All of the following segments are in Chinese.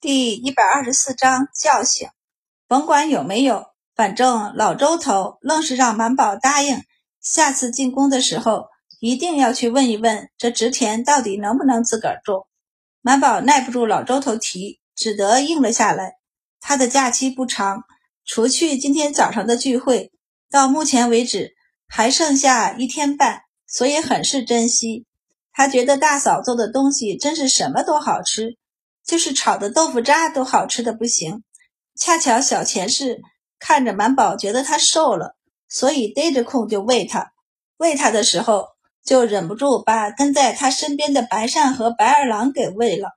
第一百二十四章叫醒。甭管有没有，反正老周头愣是让满宝答应，下次进宫的时候一定要去问一问这植田到底能不能自个儿种。满宝耐不住老周头提，只得应了下来。他的假期不长，除去今天早上的聚会，到目前为止还剩下一天半，所以很是珍惜。他觉得大嫂做的东西真是什么都好吃。就是炒的豆腐渣都好吃的不行，恰巧小钱氏看着满宝觉得他瘦了，所以逮着空就喂他。喂他的时候就忍不住把跟在他身边的白善和白二郎给喂了。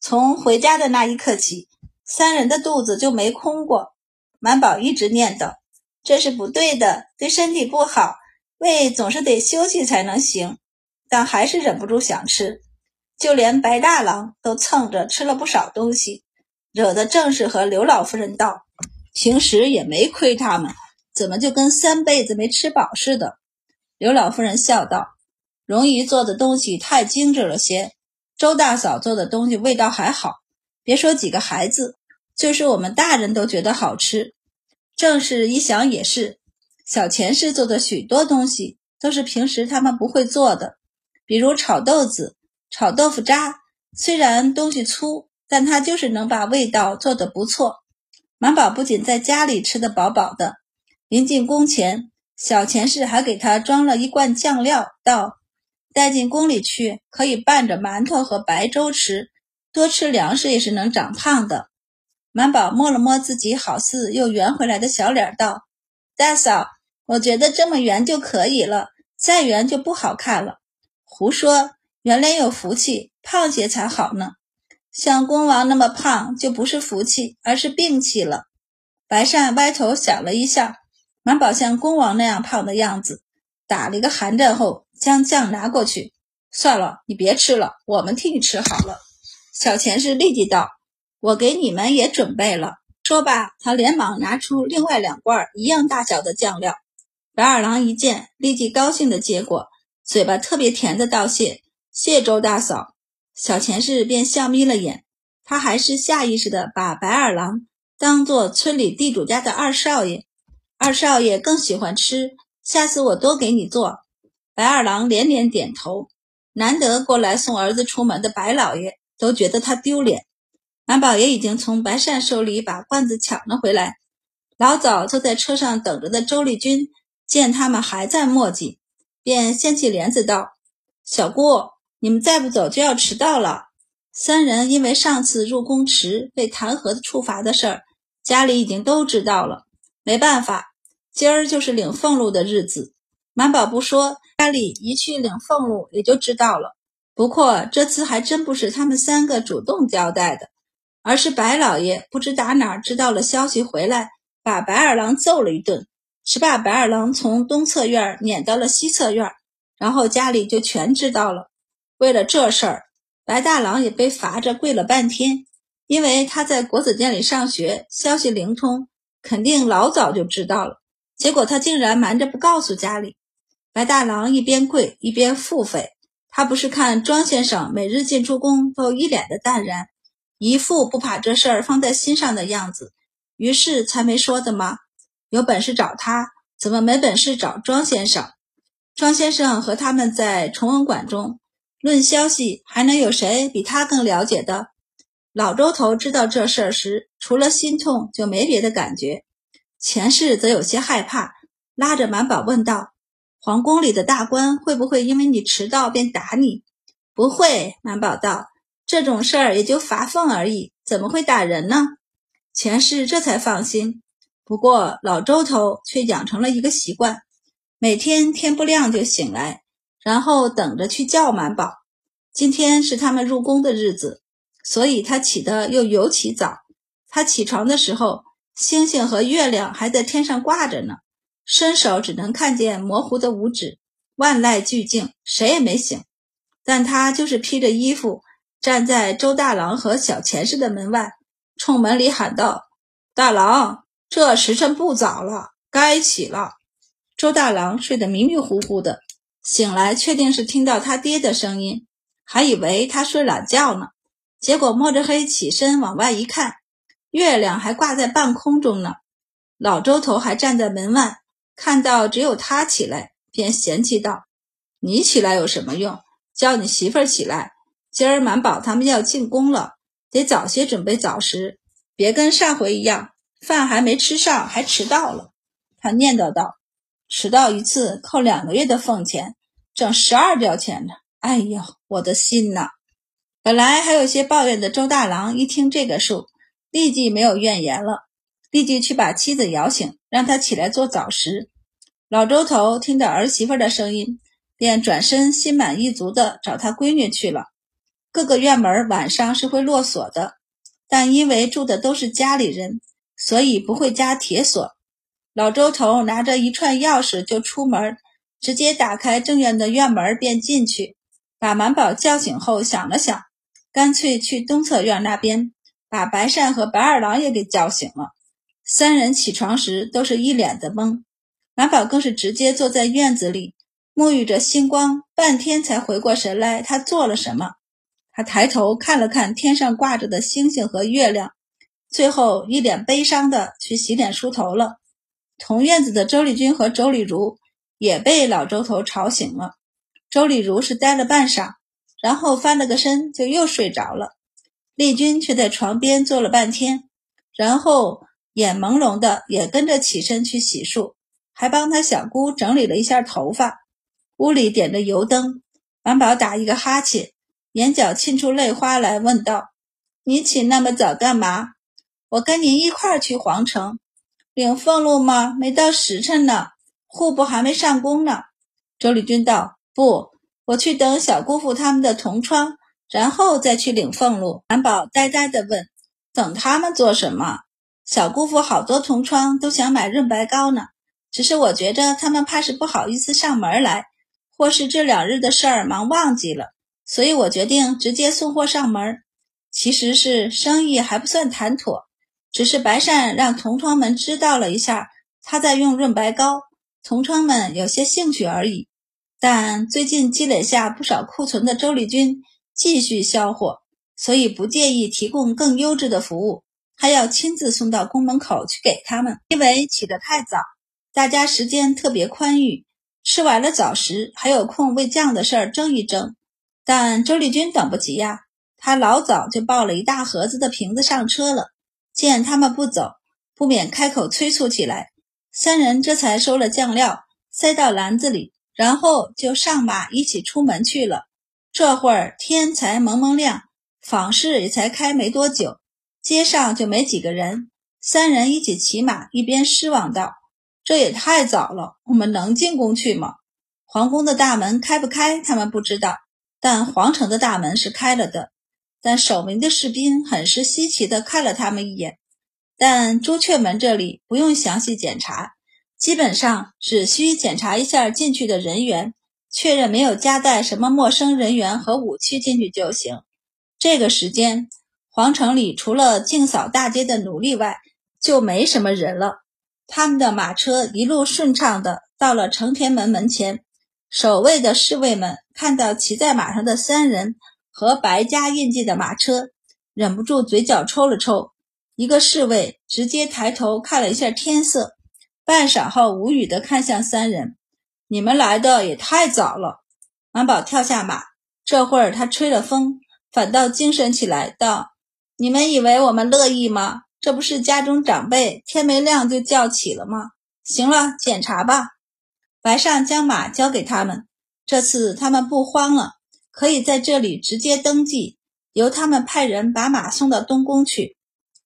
从回家的那一刻起，三人的肚子就没空过。满宝一直念叨：“这是不对的，对身体不好，胃总是得休息才能行。”但还是忍不住想吃。就连白大郎都蹭着吃了不少东西，惹得正氏和刘老夫人道：“平时也没亏他们，怎么就跟三辈子没吃饱似的？”刘老夫人笑道：“荣姨做的东西太精致了些，周大嫂做的东西味道还好，别说几个孩子，就是我们大人都觉得好吃。正是一想也是，小钱氏做的许多东西都是平时他们不会做的，比如炒豆子。”炒豆腐渣虽然东西粗，但它就是能把味道做得不错。满宝不仅在家里吃得饱饱的，临进宫前，小钱氏还给他装了一罐酱料，道：“带进宫里去，可以拌着馒头和白粥吃，多吃粮食也是能长胖的。”满宝摸了摸自己好似又圆回来的小脸，道：“大嫂，我觉得这么圆就可以了，再圆就不好看了。”胡说。原来有福气，胖些才好呢。像公王那么胖，就不是福气，而是病气了。白善歪头想了一下，满宝像公王那样胖的样子，打了一个寒战后，将酱拿过去。算了，你别吃了，我们替你吃好了。小钱氏立即道：“我给你们也准备了。”说罢，他连忙拿出另外两罐一样大小的酱料。白二郎一见，立即高兴的接过，嘴巴特别甜的道谢。谢周大嫂，小钱氏便笑眯了眼。他还是下意识的把白二郎当做村里地主家的二少爷。二少爷更喜欢吃，下次我多给你做。白二郎连连点头。难得过来送儿子出门的白老爷都觉得他丢脸。满宝爷已经从白善手里把罐子抢了回来。老早坐在车上等着的周丽君见他们还在磨叽，便掀起帘子道：“小姑。”你们再不走就要迟到了。三人因为上次入宫迟被弹劾处罚的事儿，家里已经都知道了。没办法，今儿就是领俸禄的日子。满宝不说，家里一去领俸禄也就知道了。不过这次还真不是他们三个主动交代的，而是白老爷不知打哪知道了消息回来，把白二郎揍了一顿，只把白二郎从东侧院撵到了西侧院，然后家里就全知道了。为了这事儿，白大郎也被罚着跪了半天。因为他在国子监里上学，消息灵通，肯定老早就知道了。结果他竟然瞒着不告诉家里。白大郎一边跪一边腹诽：“他不是看庄先生每日进出宫都一脸的淡然，一副不把这事儿放在心上的样子，于是才没说的吗？有本事找他，怎么没本事找庄先生？庄先生和他们在崇文馆中。”论消息，还能有谁比他更了解的？老周头知道这事儿时，除了心痛，就没别的感觉。钱氏则有些害怕，拉着满宝问道：“皇宫里的大官会不会因为你迟到便打你？”“不会。”满宝道，“这种事儿也就罚俸而已，怎么会打人呢？”钱氏这才放心。不过老周头却养成了一个习惯，每天天不亮就醒来。然后等着去叫满宝。今天是他们入宫的日子，所以他起得又尤其早。他起床的时候，星星和月亮还在天上挂着呢，伸手只能看见模糊的五指。万籁俱静，谁也没醒。但他就是披着衣服，站在周大郎和小钱氏的门外，冲门里喊道：“大郎，这时辰不早了，该起了。”周大郎睡得迷迷糊糊的。醒来，确定是听到他爹的声音，还以为他睡懒觉呢。结果摸着黑起身往外一看，月亮还挂在半空中呢。老周头还站在门外，看到只有他起来，便嫌弃道：“你起来有什么用？叫你媳妇儿起来。今儿满宝他们要进宫了，得早些准备早食，别跟上回一样，饭还没吃上还迟到了。”他念叨道：“迟到一次扣两个月的俸钱，挣十二吊钱呢。哎呦，我的心呐！”本来还有些抱怨的周大郎一听这个数，立即没有怨言了。立即去把妻子摇醒，让她起来做早食。老周头听到儿媳妇的声音，便转身心满意足地找他闺女去了。各个院门晚上是会落锁的，但因为住的都是家里人，所以不会加铁锁。老周头拿着一串钥匙就出门，直接打开正院的院门便进去。把满宝叫醒后，想了想，干脆去东侧院那边，把白善和白二郎也给叫醒了。三人起床时都是一脸的懵，满宝更是直接坐在院子里沐浴着星光，半天才回过神来，他做了什么？他抬头看了看天上挂着的星星和月亮，最后一脸悲伤的去洗脸梳头了。同院子的周丽君和周丽如也被老周头吵醒了。周丽如是呆了半晌，然后翻了个身就又睡着了。丽君却在床边坐了半天，然后。眼朦胧的也跟着起身去洗漱，还帮他小姑整理了一下头发。屋里点着油灯，满宝打一个哈欠，眼角沁出泪花来，问道：“你起那么早干嘛？我跟您一块儿去皇城领俸禄吗？没到时辰呢，户部还没上工呢。”周丽君道：“不，我去等小姑父他们的同窗，然后再去领俸禄。”韩宝呆呆地问：“等他们做什么？”小姑父好多同窗都想买润白膏呢，只是我觉着他们怕是不好意思上门来，或是这两日的事儿忙忘记了，所以我决定直接送货上门。其实是生意还不算谈妥，只是白善让同窗们知道了一下他在用润白膏，同窗们有些兴趣而已。但最近积累下不少库存的周丽君继续销货，所以不介意提供更优质的服务。还要亲自送到宫门口去给他们，因为起得太早，大家时间特别宽裕，吃完了早食还有空为酱的事儿争一争。但周丽君等不及呀，她老早就抱了一大盒子的瓶子上车了。见他们不走，不免开口催促起来。三人这才收了酱料，塞到篮子里，然后就上马一起出门去了。这会儿天才蒙蒙亮，坊市也才开没多久。街上就没几个人，三人一起骑马，一边失望道：“这也太早了，我们能进宫去吗？皇宫的大门开不开，他们不知道，但皇城的大门是开了的。但守门的士兵很是稀奇地看了他们一眼。但朱雀门这里不用详细检查，基本上只需检查一下进去的人员，确认没有夹带什么陌生人员和武器进去就行。这个时间。”皇城里除了净扫大街的奴隶外，就没什么人了。他们的马车一路顺畅的到了承天门门前，守卫的侍卫们看到骑在马上的三人和白家印记的马车，忍不住嘴角抽了抽。一个侍卫直接抬头看了一下天色，半晌后无语的看向三人：“你们来的也太早了。”满宝跳下马，这会儿他吹了风，反倒精神起来，道。你们以为我们乐意吗？这不是家中长辈天没亮就叫起了吗？行了，检查吧。白善将马交给他们，这次他们不慌了，可以在这里直接登记，由他们派人把马送到东宫去。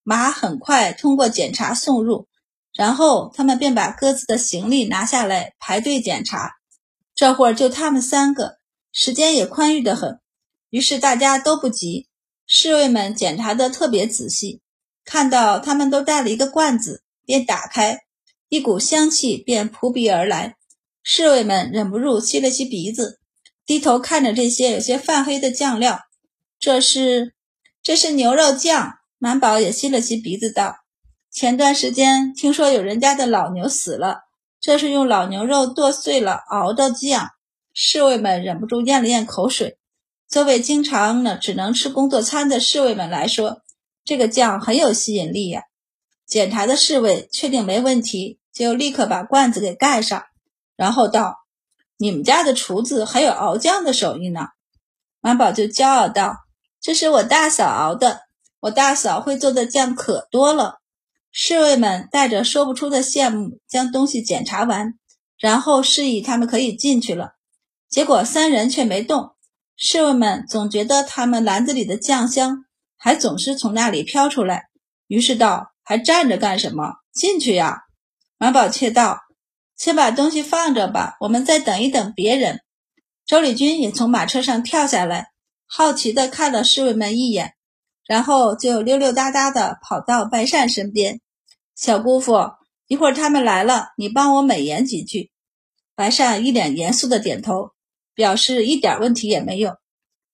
马很快通过检查送入，然后他们便把各自的行李拿下来排队检查。这会儿就他们三个，时间也宽裕得很，于是大家都不急。侍卫们检查的特别仔细，看到他们都带了一个罐子，便打开，一股香气便扑鼻而来。侍卫们忍不住吸了吸鼻子，低头看着这些有些泛黑的酱料。这是，这是牛肉酱。满宝也吸了吸鼻子，道：“前段时间听说有人家的老牛死了，这是用老牛肉剁碎了熬的酱。”侍卫们忍不住咽了咽口水。作为经常呢只能吃工作餐的侍卫们来说，这个酱很有吸引力呀。检查的侍卫确定没问题，就立刻把罐子给盖上，然后道：“你们家的厨子还有熬酱的手艺呢。”满宝就骄傲道：“这是我大嫂熬的，我大嫂会做的酱可多了。”侍卫们带着说不出的羡慕，将东西检查完，然后示意他们可以进去了。结果三人却没动。侍卫们总觉得他们篮子里的酱香还总是从那里飘出来，于是道：“还站着干什么？进去呀！”满宝却道：“先把东西放着吧，我们再等一等别人。”周礼军也从马车上跳下来，好奇地看了侍卫们一眼，然后就溜溜达达地跑到白善身边：“小姑父，一会儿他们来了，你帮我美言几句。”白善一脸严肃地点头。表示一点问题也没有。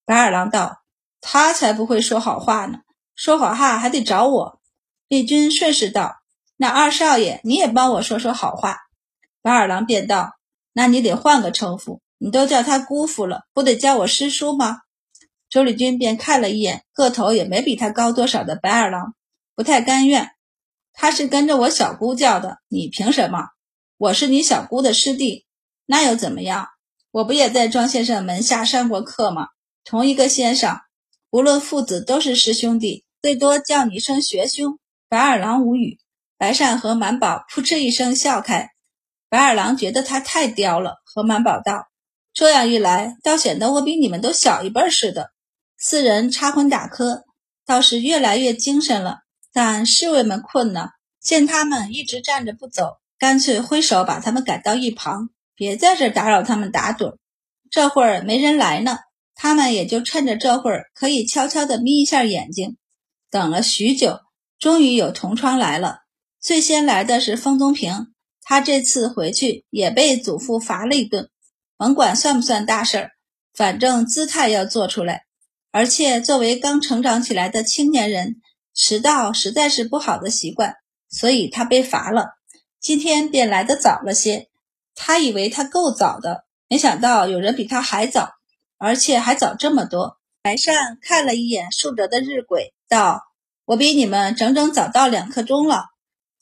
白二郎道：“他才不会说好话呢，说好话还得找我。”丽君顺势道：“那二少爷你也帮我说说好话。”白二郎便道：“那你得换个称呼，你都叫他姑父了，不得叫我师叔吗？”周丽君便看了一眼个头也没比他高多少的白二郎，不太甘愿。他是跟着我小姑叫的，你凭什么？我是你小姑的师弟，那又怎么样？我不也在庄先生门下上过课吗？同一个先生，无论父子都是师兄弟，最多叫你一声学兄。白二郎无语，白善和满宝扑哧一声笑开。白二郎觉得他太刁了，和满宝道：“这样一来，倒显得我比你们都小一辈似的。”四人插荤打磕，倒是越来越精神了。但侍卫们困了，见他们一直站着不走，干脆挥手把他们赶到一旁。别在这打扰他们打盹，这会儿没人来呢，他们也就趁着这会儿可以悄悄地眯一下眼睛。等了许久，终于有同窗来了。最先来的是封宗平，他这次回去也被祖父罚了一顿，甭管算不算大事儿，反正姿态要做出来。而且作为刚成长起来的青年人，迟到实在是不好的习惯，所以他被罚了。今天便来得早了些。他以为他够早的，没想到有人比他还早，而且还早这么多。白善看了一眼竖着的日晷，道：“我比你们整整早到两刻钟了。”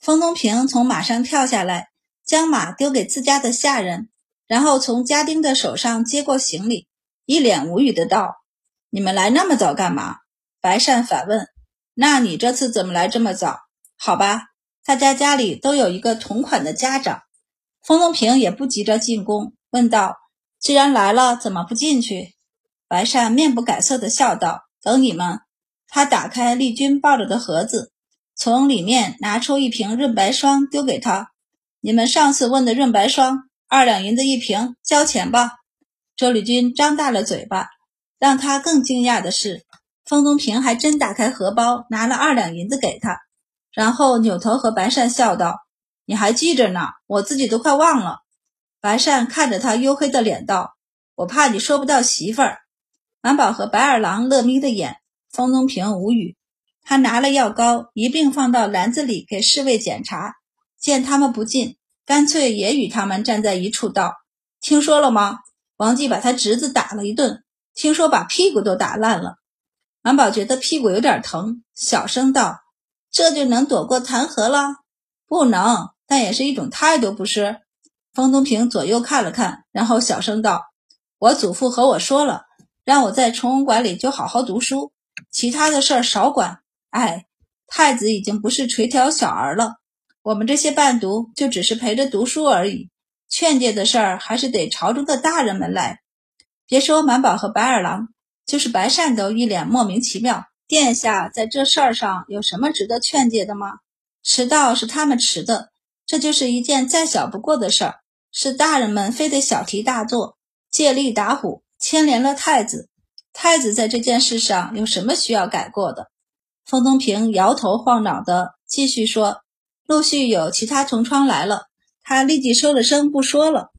封东平从马上跳下来，将马丢给自家的下人，然后从家丁的手上接过行李，一脸无语的道：“你们来那么早干嘛？”白善反问：“那你这次怎么来这么早？好吧，大家家里都有一个同款的家长。”封东平也不急着进宫，问道：“既然来了，怎么不进去？”白善面不改色的笑道：“等你们。”他打开丽君抱着的盒子，从里面拿出一瓶润白霜，丢给他：“你们上次问的润白霜，二两银子一瓶，交钱吧。”周丽君张大了嘴巴。让他更惊讶的是，封东平还真打开荷包，拿了二两银子给他，然后扭头和白善笑道。你还记着呢，我自己都快忘了。白善看着他黝黑的脸道：“我怕你说不到媳妇儿。”满宝和白二郎乐眯的眼，方东平无语。他拿了药膏一并放到篮子里给侍卫检查，见他们不进，干脆也与他们站在一处道：“听说了吗？王继把他侄子打了一顿，听说把屁股都打烂了。”满宝觉得屁股有点疼，小声道：“这就能躲过弹劾了？不能。”但也是一种态度，不是？方东平左右看了看，然后小声道：“我祖父和我说了，让我在崇文馆里就好好读书，其他的事儿少管。哎，太子已经不是垂髫小儿了，我们这些伴读就只是陪着读书而已。劝诫的事儿还是得朝中的大人们来。别说满宝和白二郎，就是白善都一脸莫名其妙。殿下在这事儿上有什么值得劝诫的吗？迟到是他们迟的。”这就是一件再小不过的事儿，是大人们非得小题大做，借力打虎，牵连了太子。太子在这件事上有什么需要改过的？封东平摇头晃脑的继续说：“陆续有其他同窗来了，他立即收了声不说了。”